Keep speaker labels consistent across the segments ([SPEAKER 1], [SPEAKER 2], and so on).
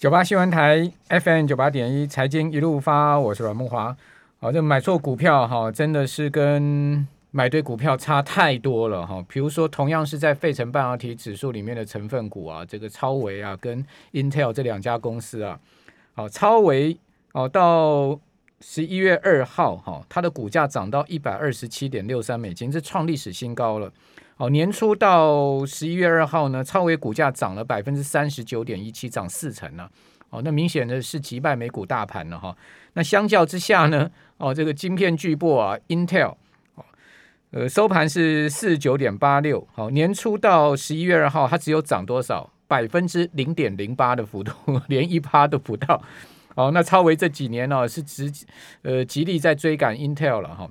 [SPEAKER 1] 九八新闻台 FM 九八点一财经一路发，我是阮慕驊。好，这买错股票哈，真的是跟买对股票差太多了哈。比如说，同样是在费城半导体指数里面的成分股啊，这个超微啊跟 Intel 这两家公司啊，好，超微哦到十一月二号哈，它的股价涨到一百二十七点六三美金，这创历史新高了。哦，年初到十一月二号呢，超微股价涨了百分之三十九点一七，涨四成了。哦，那明显的是击败美股大盘了哈。那相较之下呢，哦，这个晶片巨擘啊，Intel，呃，收盘是四十九点八六。好，年初到十一月二号，它只有涨多少？百分之零点零八的幅度，连一趴都不到。哦，那超微这几年呢，是直呃极力在追赶 Intel 了哈。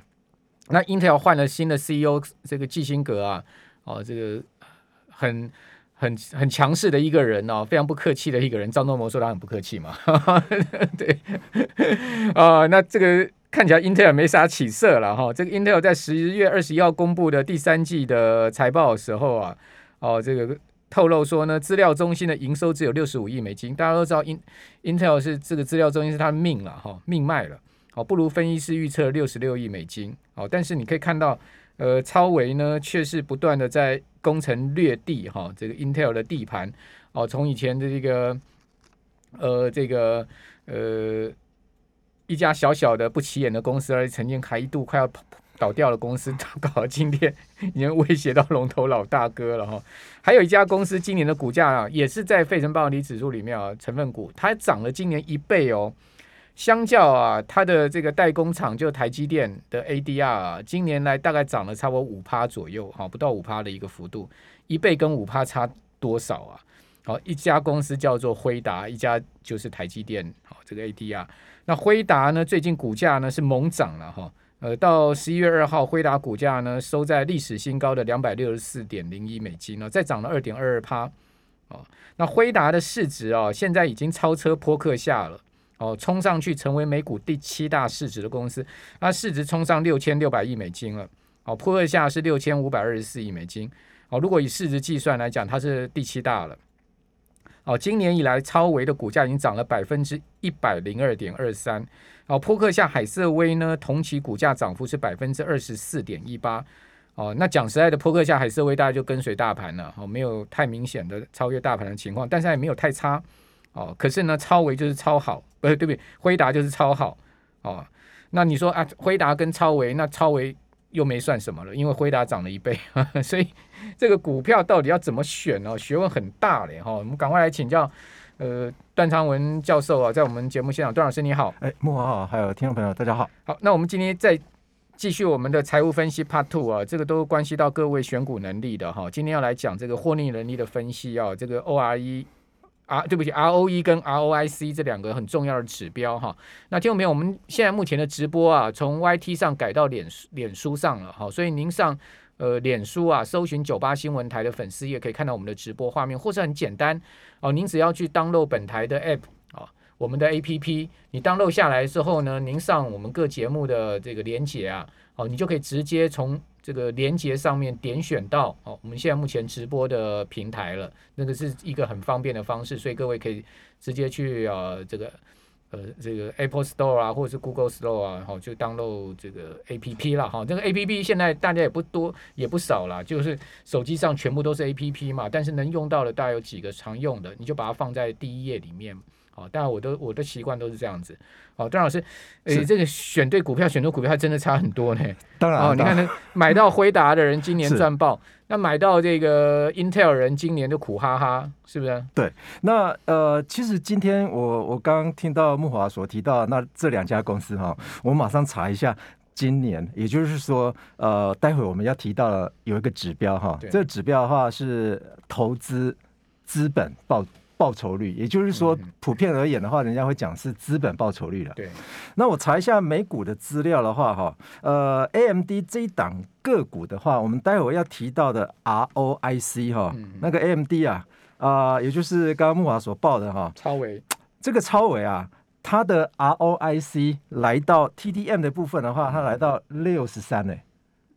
[SPEAKER 1] 那 Intel 换了新的 CEO，这个基辛格啊，哦，这个很很很强势的一个人哦，非常不客气的一个人。张忠谋说他很不客气嘛，对，啊、哦，那这个看起来 Intel 没啥起色了哈、哦。这个 Intel 在十一月二十一号公布的第三季的财报的时候啊，哦，这个透露说呢，资料中心的营收只有六十五亿美金。大家都知道，In Intel 是这个资料中心是他的命了哈、命脉了。哦，不如分析师预测六十六亿美金。哦，但是你可以看到，呃，超微呢却是不断的在攻城略地哈、哦，这个 Intel 的地盘。哦，从以前的这个，呃，这个呃一家小小的不起眼的公司，而曾经还一度快要倒掉的公司，搞到今天已经威胁到龙头老大哥了哈、哦。还有一家公司今年的股价啊，也是在费城半导体指数里面啊，成分股，它涨了今年一倍哦。相较啊，它的这个代工厂就台积电的 ADR 啊，今年来大概涨了差不多五趴左右，哈，不到五趴的一个幅度，一倍跟五趴差多少啊？好，一家公司叫做辉达，一家就是台积电，好，这个 ADR。那辉达呢，最近股价呢是猛涨了哈，呃，到十一月二号，辉达股价呢收在历史新高的两百六十四点零一美金呢，再涨了二点二二趴，哦，那辉达的市值啊，现在已经超车波克夏了。哦，冲上去成为美股第七大市值的公司，那市值冲上六千六百亿美金了。哦，波克夏是六千五百二十四亿美金。哦，如果以市值计算来讲，它是第七大了。哦，今年以来，超维的股价已经涨了百分之一百零二点二三。哦，扑克夏海瑟威呢，同期股价涨幅是百分之二十四点一八。哦，那讲实在的，扑克夏海瑟威大概就跟随大盘了，哦，没有太明显的超越大盘的情况，但是也没有太差。哦，可是呢，超维就是超好，不对，对不对？辉达就是超好，哦，那你说啊，辉达跟超维，那超维又没算什么了，因为辉达涨了一倍，呵呵，所以这个股票到底要怎么选哦？学问很大嘞，哈、哦，我们赶快来请教，呃，段昌文教授啊，在我们节目现场，段老师你好，
[SPEAKER 2] 哎，慕驊好，还有听众朋友大家好，
[SPEAKER 1] 好，那我们今天再继续我们的财务分析 Part Two 啊，这个都关系到各位选股能力的哈、哦，今天要来讲这个获利能力的分析啊，这个 ORE。啊，对不起，ROE 跟 ROIC 这两个很重要的指标哈。那听众朋友，我们现在目前的直播啊，从 YT 上改到脸脸书上了哈，所以您上呃脸书啊，搜寻九八新闻台的粉丝页，可以看到我们的直播画面，或是很简单哦，您只要去 download 本台的 app 啊，我们的 APP，你 download 下来之后呢，您上我们各节目的这个连接啊，哦，你就可以直接从。这个连接上面点选到哦，我们现在目前直播的平台了，那个是一个很方便的方式，所以各位可以直接去呃这个呃这个 Apple Store 啊，或者是 Google Store 啊，好就 download 这个 APP 了哈。这个 APP 现在大家也不多也不少了，就是手机上全部都是 APP 嘛，但是能用到的大概有几个常用的，你就把它放在第一页里面。哦，当然我都我的习惯都是这样子。哦，段老师，诶，这个选对股票、选错股票还真的差很多呢。
[SPEAKER 2] 当然，哦，
[SPEAKER 1] 你看那买到辉达的人今年赚爆，那买到这个 Intel 人今年就苦哈哈，是不是？
[SPEAKER 2] 对。那呃，其实今天我我刚刚听到木华所提到那这两家公司哈，我马上查一下今年，也就是说呃，待会我们要提到的有一个指标哈，这个指标的话是投资资本报。报酬率，也就是说，普遍而言的话，人家会讲是资本报酬率了。
[SPEAKER 1] 对，
[SPEAKER 2] 那我查一下美股的资料的话，哈，呃，AMD 这一档个股的话，我们待会要提到的 ROIC 哈，那个 AMD 啊，啊、呃，也就是刚刚木华所报的哈，
[SPEAKER 1] 超维，
[SPEAKER 2] 这个超维啊，它的 ROIC 来到 TDM 的部分的话，它来到六十三呢，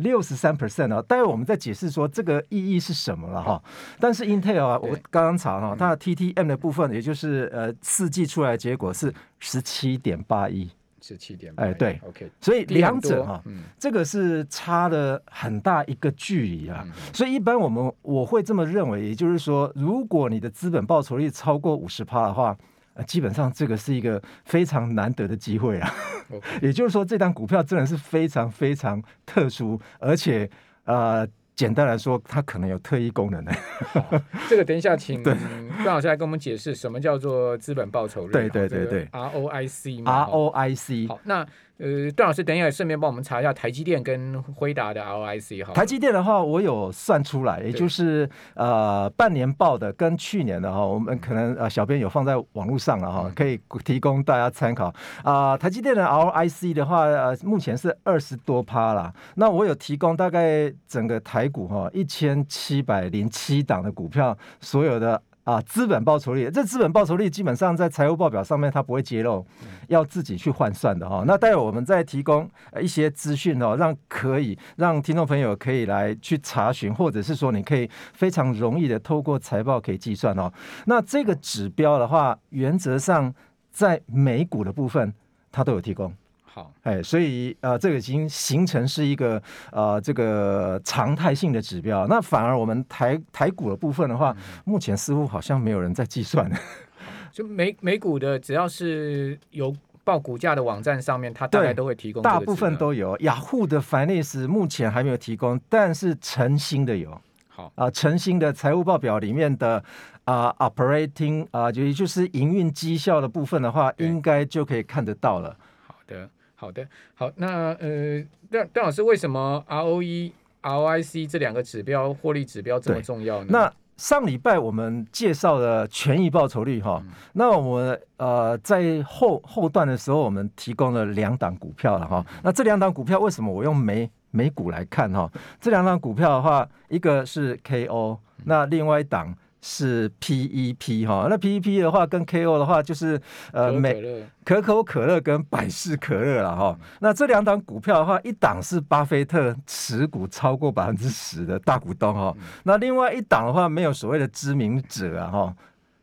[SPEAKER 2] 六十三 percent 啊。待会我们再解释说这个意义是什么了哈。但是 Intel 啊，我刚刚查哈，它的 TTM 的部分，也就是呃四季出来的结果是十七点八亿。
[SPEAKER 1] 十七点，
[SPEAKER 2] 哎，对
[SPEAKER 1] ，OK，
[SPEAKER 2] 所以两者哈，嗯，这个是差了很大一个距离啊。所以一般我们我会这么认为，也就是说，如果你的资本报酬率超过五十趴的话，呃，基本上这个是一个非常难得的机会啊。也就是说，这张股票真的是非常非常特殊，而且呃。简单来说，它可能有特异功能的。
[SPEAKER 1] 这个等一下请段老师来跟我们解释什么叫做资本报酬率。
[SPEAKER 2] 对对对对
[SPEAKER 1] ，ROIC。
[SPEAKER 2] ROIC。
[SPEAKER 1] 好，那。呃，段老师，等一下顺便帮我们查一下台积电跟辉达的 ROIC 哈。
[SPEAKER 2] 台积电的话，我有算出来，也就是呃半年报的跟去年的哈，我们可能呃小编有放在网络上了哈，可以提供大家参考啊、呃。台积电的 ROIC 的话，呃目前是二十多趴啦。那我有提供大概整个台股哈一千七百零七档的股票所有的。啊，资本报酬率，这资本报酬率基本上在财务报表上面它不会揭露，要自己去换算的哈。那待会我们再提供一些资讯哦，让可以让听众朋友可以来去查询，或者是说你可以非常容易的透过财报可以计算哦。那这个指标的话，原则上在美股的部分它都有提供。
[SPEAKER 1] 好，
[SPEAKER 2] 哎，所以呃，这个已经形成是一个呃这个常态性的指标。那反而我们台台股的部分的话，嗯、目前似乎好像没有人在计算。
[SPEAKER 1] 就美美股的，只要是有报股价的网站上面，它大概都会提供。
[SPEAKER 2] 大部分都有。雅虎的 Finance 目前还没有提供，但是晨星的有。
[SPEAKER 1] 好
[SPEAKER 2] 啊，晨星的财务报表里面的啊 operating 啊，就也就是营运绩效的部分的话，应该就可以看得到了。
[SPEAKER 1] 好的。好的，好，那呃，段段老师，为什么 ROE、ROIC 这两个指标获利指标这么重要呢？
[SPEAKER 2] 那上礼拜我们介绍了权益报酬率哈，嗯、那我们呃在后后段的时候，我们提供了两档股票了哈。嗯、那这两档股票为什么我用美美股来看哈？这两档股票的话，一个是 KO，那另外一档。是 PEP 哈，那 PEP 的话跟 KO 的话就是呃美可口可乐跟百事可乐了哈。那这两档股票的话，一档是巴菲特持股超过百分之十的大股东哈，那另外一档的话没有所谓的知名者啊哈。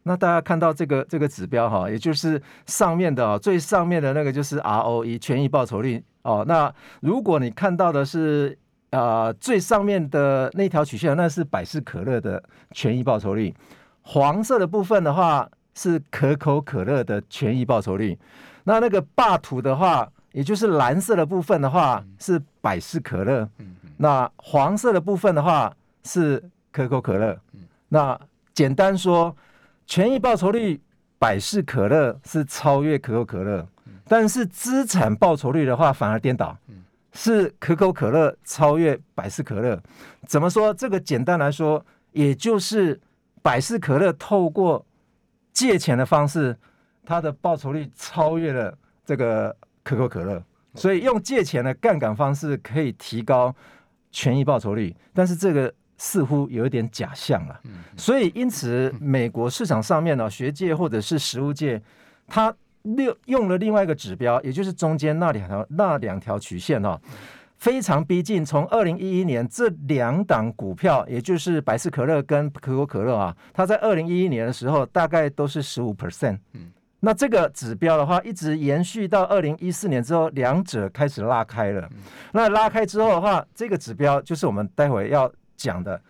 [SPEAKER 2] 那大家看到这个这个指标哈，也就是上面的最上面的那个就是 ROE 权益报酬率哦。那如果你看到的是。啊、呃，最上面的那条曲线，那是百事可乐的权益报酬率。黄色的部分的话，是可口可乐的权益报酬率。那那个霸图的话，也就是蓝色的部分的话，是百事可乐。那黄色的部分的话，是可口可乐。那简单说，权益报酬率，百事可乐是超越可口可乐，但是资产报酬率的话，反而颠倒。是可口可乐超越百事可乐，怎么说？这个简单来说，也就是百事可乐透过借钱的方式，它的报酬率超越了这个可口可乐，所以用借钱的杠杆方式可以提高权益报酬率，但是这个似乎有一点假象了。所以因此，美国市场上面呢，学界或者是实务界，它。六用了另外一个指标，也就是中间那两条那两条曲线哦，非常逼近。从二零一一年这两档股票，也就是百事可乐跟可口可乐啊，它在二零一一年的时候大概都是十五 percent。嗯，那这个指标的话，一直延续到二零一四年之后，两者开始拉开了。那拉开之后的话，这个指标就是我们待会要讲的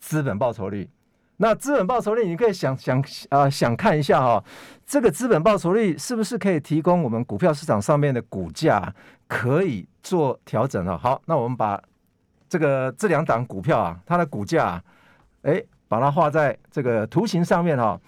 [SPEAKER 2] 资本报酬率。那资本报酬率，你可以想想啊、想看一下哈、哦，这个资本报酬率是不是可以提供我们股票市场上面的股价可以做调整了？好，那我们把这个这两档股票啊，它的股价，哎，把它画在这个图形上面哈、哦。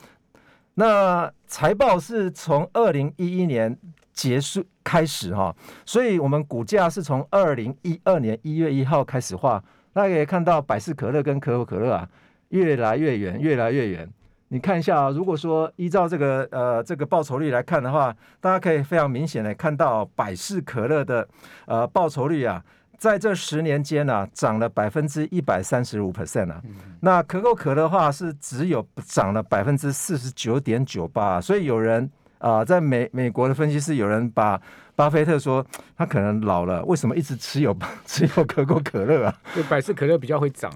[SPEAKER 2] 那财报是从二零一一年结束开始哈、哦，所以我们股价是从二零一二年一月一号开始画。大家可以看到百事可乐跟可口可乐啊。越来越远，越来越远。你看一下啊，如果说依照这个呃这个报酬率来看的话，大家可以非常明显的看到百事可乐的呃报酬率啊，在这十年间啊涨了百分之一百三十五 percent 啊。那可口可乐的话是只有涨了百分之四十九点九八，所以有人。啊、呃，在美美国的分析师有人把巴菲特说他可能老了，为什么一直持有 持有可口可乐啊？
[SPEAKER 1] 对，百事可乐比较会涨。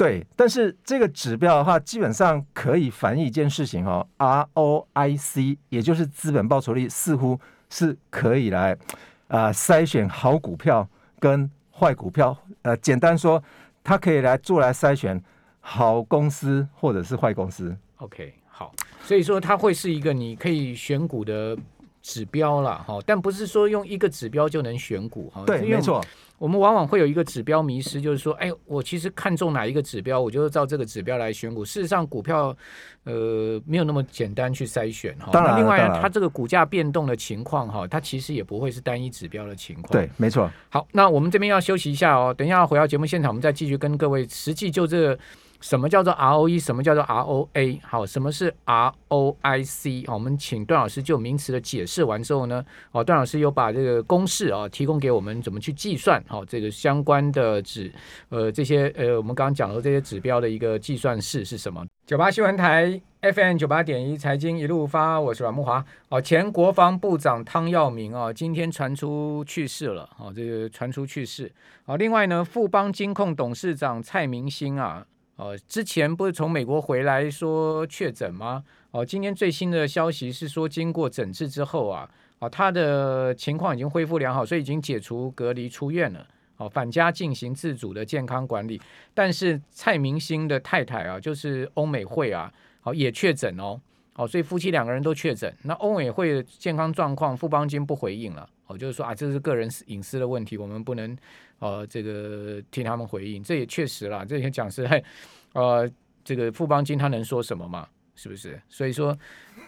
[SPEAKER 2] 对，但是这个指标的话，基本上可以反映一件事情哈，ROIC，也就是资本报酬率，似乎是可以来啊、呃、筛选好股票跟坏股票。呃，简单说，它可以来做来筛选好公司或者是坏公司。
[SPEAKER 1] OK，好，所以说它会是一个你可以选股的指标了哈，但不是说用一个指标就能选股哈。
[SPEAKER 2] 对，没错。
[SPEAKER 1] 我们往往会有一个指标迷失，就是说，哎，我其实看中哪一个指标，我就照这个指标来选股。事实上，股票呃没有那么简单去筛选哈。
[SPEAKER 2] 当然，
[SPEAKER 1] 另外
[SPEAKER 2] 当然
[SPEAKER 1] 它这个股价变动的情况哈，它其实也不会是单一指标的情况。
[SPEAKER 2] 对，没错。
[SPEAKER 1] 好，那我们这边要休息一下哦，等一下回到节目现场，我们再继续跟各位实际就这个。什么叫做 ROE？什么叫做 ROA？好，什么是 ROIC？好，我们请段老师就名词的解释完之后呢，哦，段老师又把这个公式啊提供给我们，怎么去计算？好，这个相关的指呃这些呃我们刚刚讲的这些指标的一个计算式是什么？九八新闻台 FM 九八点一财经一路发，我是阮慕驊。哦，前国防部长汤耀明啊，今天传出去世了。哦，这个传出去世。好，另外呢，富邦金控董事长蔡明兴啊。哦，之前不是从美国回来说确诊吗？哦，今天最新的消息是说，经过诊治之后啊，啊，他的情况已经恢复良好，所以已经解除隔离出院了。哦，返家进行自主的健康管理。但是蔡明星的太太啊，就是欧美慧啊，好也确诊哦。哦，所以夫妻两个人都确诊。那欧美会健康状况，富邦金不回应了。哦，就是说啊，这是个人隐私的问题，我们不能。呃，这个听他们回应，这也确实啦。这也讲师，嘿，呃，这个富邦金他能说什么嘛？是不是？所以说，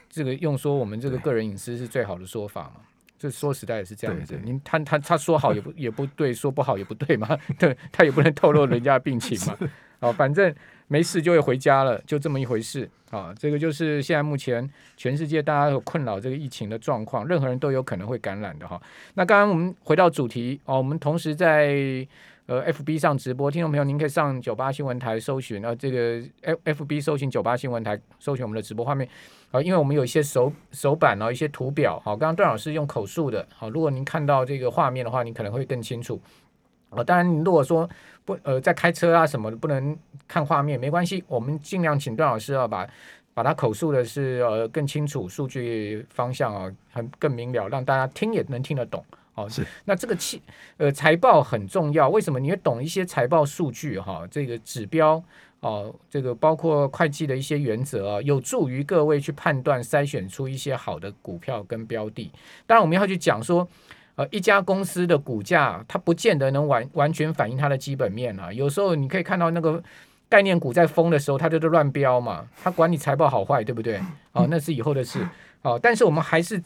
[SPEAKER 1] 这个用说我们这个个人隐私是最好的说法嘛？这说实在也是这样子。您他他他说好也不也不对，说不好也不对嘛？对，他也不能透露人家的病情嘛？哦，反正。没事就会回家了，就这么一回事啊！这个就是现在目前全世界大家有困扰这个疫情的状况，任何人都有可能会感染的哈。那刚刚我们回到主题哦，我们同时在呃 FB 上直播，听众朋友您可以上九八新闻台搜寻啊，这个 F F B 搜寻九八新闻台，搜寻我们的直播画面啊，因为我们有一些手手板啊，一些图表好，刚刚段老师用口述的，好，如果您看到这个画面的话，你可能会更清楚。哦，当然，你如果说不呃在开车啊什么的不能看画面，没关系，我们尽量请段老师啊把把他口述的是呃更清楚，数据方向啊很更明了，让大家听也能听得懂。哦，是。那这个气呃财报很重要，为什么？你会懂一些财报数据哈，这个指标哦，这个包括会计的一些原则啊，有助于各位去判断筛选出一些好的股票跟标的。当然，我们要去讲说。呃，一家公司的股价，它不见得能完完全反映它的基本面啊。有时候你可以看到那个概念股在疯的时候，它就是乱飙嘛。它管你财报好坏，对不对？哦，那是以后的事。哦，但是我们还是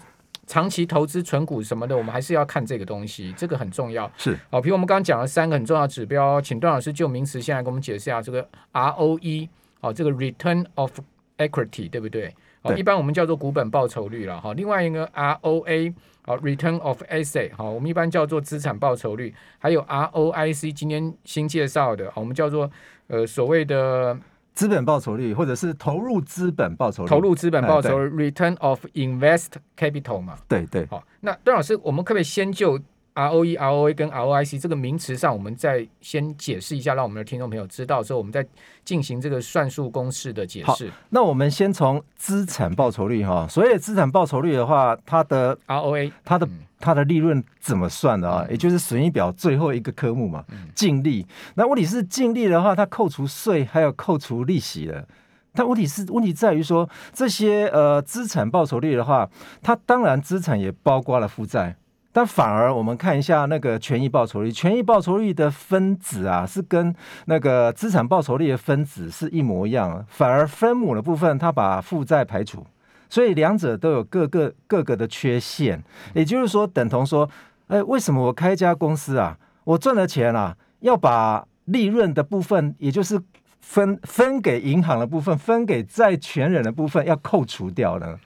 [SPEAKER 1] 长期投资存股什么的，我们还是要看这个东西，这个很重要。是。哦，比如我们刚刚讲了三个很重要指标，请段老师就名词先来给我们解释一下这个 ROE 哦，这个 Return of Equity 对不对？哦，一般我们叫做股本报酬率了哈。另外一个 ROA。好，return of asset，哈，我们一般叫做资产报酬率，还有 ROIC，今天新介绍的，好，我们叫做呃所谓的
[SPEAKER 2] 资本报酬率，或者是投入资本报酬率，
[SPEAKER 1] 投入资本报酬率，return of invest capital 嘛，
[SPEAKER 2] 对对，
[SPEAKER 1] 好，那段老师，我们可不可以先就 ROE、ROA 跟 ROIC 这个名词上，我们再先解释一下，让我们的听众朋友知道之后，我们再进行这个算术公式的解释。
[SPEAKER 2] 那我们先从资产报酬率哈，所以资产报酬率的话，它的
[SPEAKER 1] ROA，
[SPEAKER 2] 它的它的利润怎么算的啊？嗯、也就是损益表最后一个科目嘛，净、嗯、利。那问题是净利的话，它扣除税还有扣除利息的。但问题是问题在于说，这些呃资产报酬率的话，它当然资产也包括了负债。但反而我们看一下那个权益报酬率，权益报酬率的分子啊，是跟那个资产报酬率的分子是一模一样，反而分母的部分它把负债排除，所以两者都有各个各个的缺陷。也就是说，等同说，哎，为什么我开一家公司啊，我赚了钱啊，要把利润的部分，也就是分分给银行的部分，分给债权人的部分要扣除掉呢？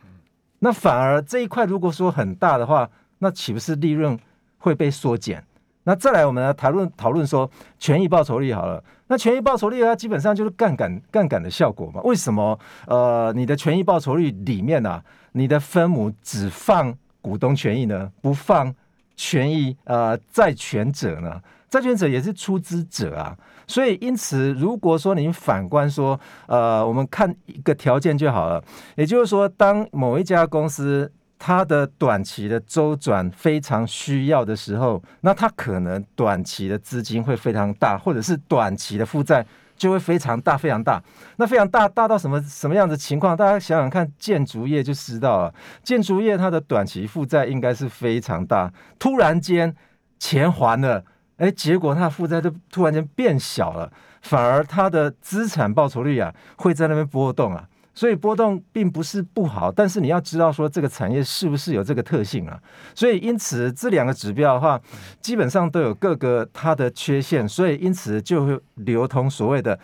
[SPEAKER 2] 那反而这一块如果说很大的话，那岂不是利润会被缩减？那再来，我们来讨论讨论说权益报酬率好了。那权益报酬率它基本上就是杠杆杠杆的效果嘛？为什么？呃，你的权益报酬率里面啊，你的分母只放股东权益呢，不放权益呃债权者呢？债权者也是出资者啊。所以因此，如果说您反观说，呃，我们看一个条件就好了，也就是说，当某一家公司。它的短期的周转非常需要的时候，那它可能短期的资金会非常大，或者是短期的负债就会非常大、非常大。那非常大大到什么什么样的情况？大家想想看，建筑业就知道了。建筑业它的短期负债应该是非常大，突然间钱还了，哎，结果它的负债就突然间变小了，反而它的资产报酬率啊会在那边波动啊。所以波动并不是不好，但是你要知道说这个产业是不是有这个特性啊？所以因此这两个指标的话，基本上都有各个它的缺陷，所以因此就会流通所谓的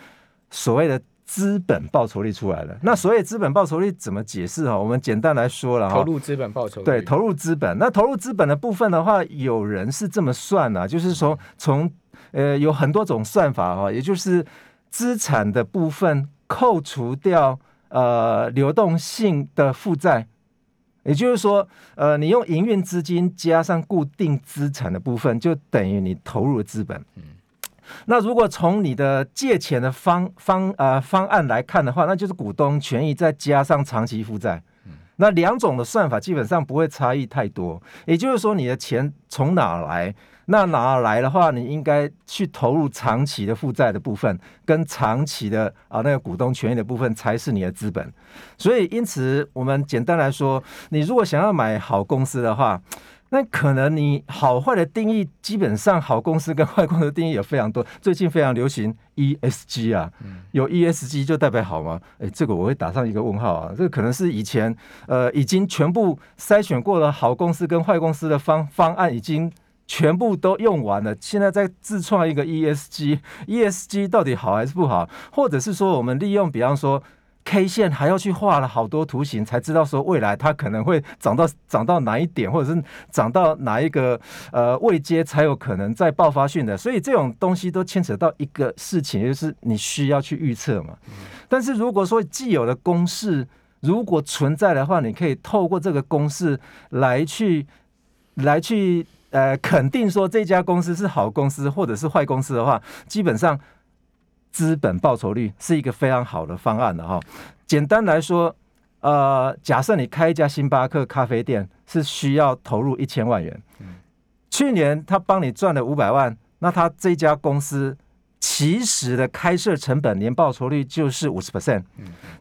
[SPEAKER 2] 所谓的资本报酬率出来了。那所谓资本报酬率怎么解释哈？我们简单来说了哈，
[SPEAKER 1] 投入资本报酬率。
[SPEAKER 2] 对，投入资本。那投入资本的部分的话，有人是这么算啊，就是说从呃有很多种算法哈，也就是资产的部分扣除掉。呃，流动性的负债，也就是说，呃，你用营运资金加上固定资产的部分，就等于你投入的资本。嗯，那如果从你的借钱的方方呃方案来看的话，那就是股东权益再加上长期负债。嗯，那两种的算法基本上不会差异太多。也就是说，你的钱从哪来？那哪来的话，你应该去投入长期的负债的部分，跟长期的啊那个股东权益的部分才是你的资本。所以，因此我们简单来说，你如果想要买好公司的话，那可能你好坏的定义，基本上好公司跟坏公司的定义也非常多。最近非常流行 ESG 啊，有 ESG 就代表好吗？哎，这个我会打上一个问号啊。这个可能是以前呃已经全部筛选过了好公司跟坏公司的方方案已经。全部都用完了，现在在自创一个 ESG，ESG 到底好还是不好？或者是说，我们利用比方说 K 线，还要去画了好多图形，才知道说未来它可能会涨到涨到哪一点，或者是涨到哪一个呃位阶才有可能再爆发性的。所以这种东西都牵扯到一个事情，就是你需要去预测嘛。但是如果说既有的公式如果存在的话，你可以透过这个公式来去来去。呃，肯定说这家公司是好公司或者是坏公司的话，基本上资本报酬率是一个非常好的方案的哈。简单来说，呃，假设你开一家星巴克咖啡店是需要投入一千万元，嗯去年他帮你赚了五百万，那他这家公司其实的开设成本年报酬率就是五十 percent。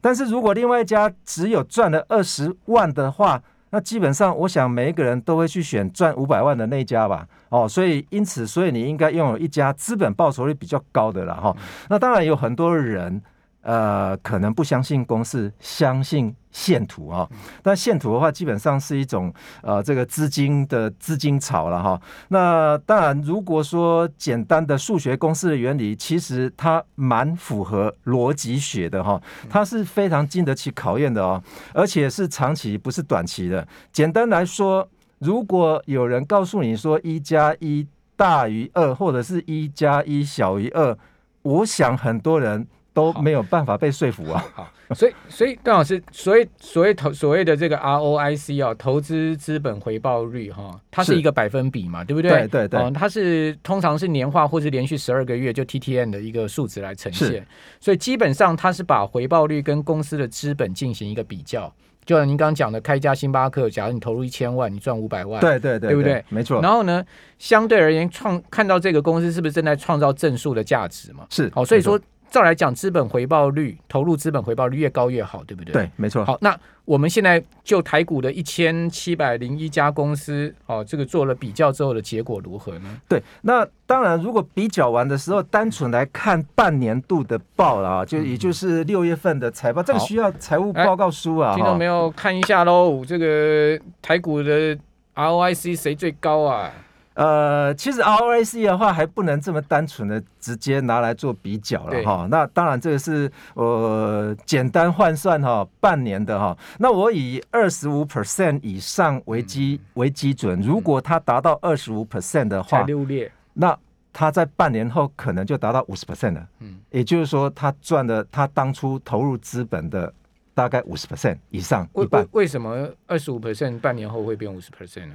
[SPEAKER 2] 但是如果另外一家只有赚了二十万的话，那基本上，我想每一个人都会去选赚五百万的那一家吧。哦，所以因此，所以你应该拥有一家资本报酬率比较高的了哈。那当然有很多人。呃，可能不相信公司，相信线图啊。但线图的话，基本上是一种呃，这个资金的资金潮了哈。那当然，如果说简单的数学公式的原理，其实它蛮符合逻辑学的哈。它是非常经得起考验的哦，而且是长期，不是短期的。简单来说，如果有人告诉你说一加一大于二，或者是一加一小于二，我想很多人。都没有办法被说服啊！
[SPEAKER 1] 好，所以所以段老师，所以所谓投所谓的这个 ROIC 啊，投资资本回报率哈，它是一个百分比嘛，对不对？
[SPEAKER 2] 对对对，
[SPEAKER 1] 嗯，它是通常是年化或是连续十二个月就 TTN 的一个数值来呈现，所以基本上它是把回报率跟公司的资本进行一个比较。就像您刚刚讲的，开一家星巴克，假如你投入一千万，你赚五百万，
[SPEAKER 2] 对对对，
[SPEAKER 1] 对不对？
[SPEAKER 2] 没错。
[SPEAKER 1] 然后呢，相对而言，创看到这个公司是不是正在创造正数的价值嘛？
[SPEAKER 2] 是，
[SPEAKER 1] 好，所以说。照来讲，资本回报率投入资本回报率越高越好，对不对？
[SPEAKER 2] 对，没错。
[SPEAKER 1] 好，那我们现在就台股的一千七百零一家公司，哦，这个做了比较之后的结果如何呢？
[SPEAKER 2] 对，那当然，如果比较完的时候，单纯来看半年度的报了啊，就也就是六月份的财报，这个需要财务报告书啊。听到
[SPEAKER 1] 没有？看一下喽，这个台股的 ROIC 谁最高啊？
[SPEAKER 2] 呃，其实 ROIC 的话还不能这么单纯的直接拿来做比较了哈。那当然这个是呃简单换算哈，半年的哈。那我以二十五 percent 以上为基为基准，如果它达到二十五 percent 的话，
[SPEAKER 1] 才六列。
[SPEAKER 2] 那他在半年后可能就达到五十 percent 了。嗯，也就是说，他赚了他当初投入资本的大概五十 percent 以上。
[SPEAKER 1] 为为为什么二十五 percent 半年后会变五十 percent 呢？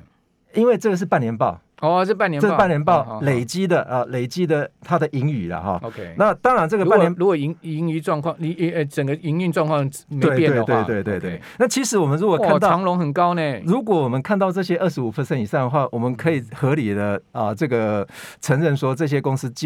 [SPEAKER 2] 因为这个是半年报。
[SPEAKER 1] 哦，这半年报，
[SPEAKER 2] 这半年报累积的啊，累积的它的盈余了哈。
[SPEAKER 1] OK，
[SPEAKER 2] 那当然这个半年
[SPEAKER 1] 如果盈盈余状况，你呃整个营运状况没变的
[SPEAKER 2] 话，对对对对对。那其实我们如果看到
[SPEAKER 1] 长龙很高呢，
[SPEAKER 2] 如果我们看到这些二十五 percent 以上的话，我们可以合理的啊这个承认说这些公司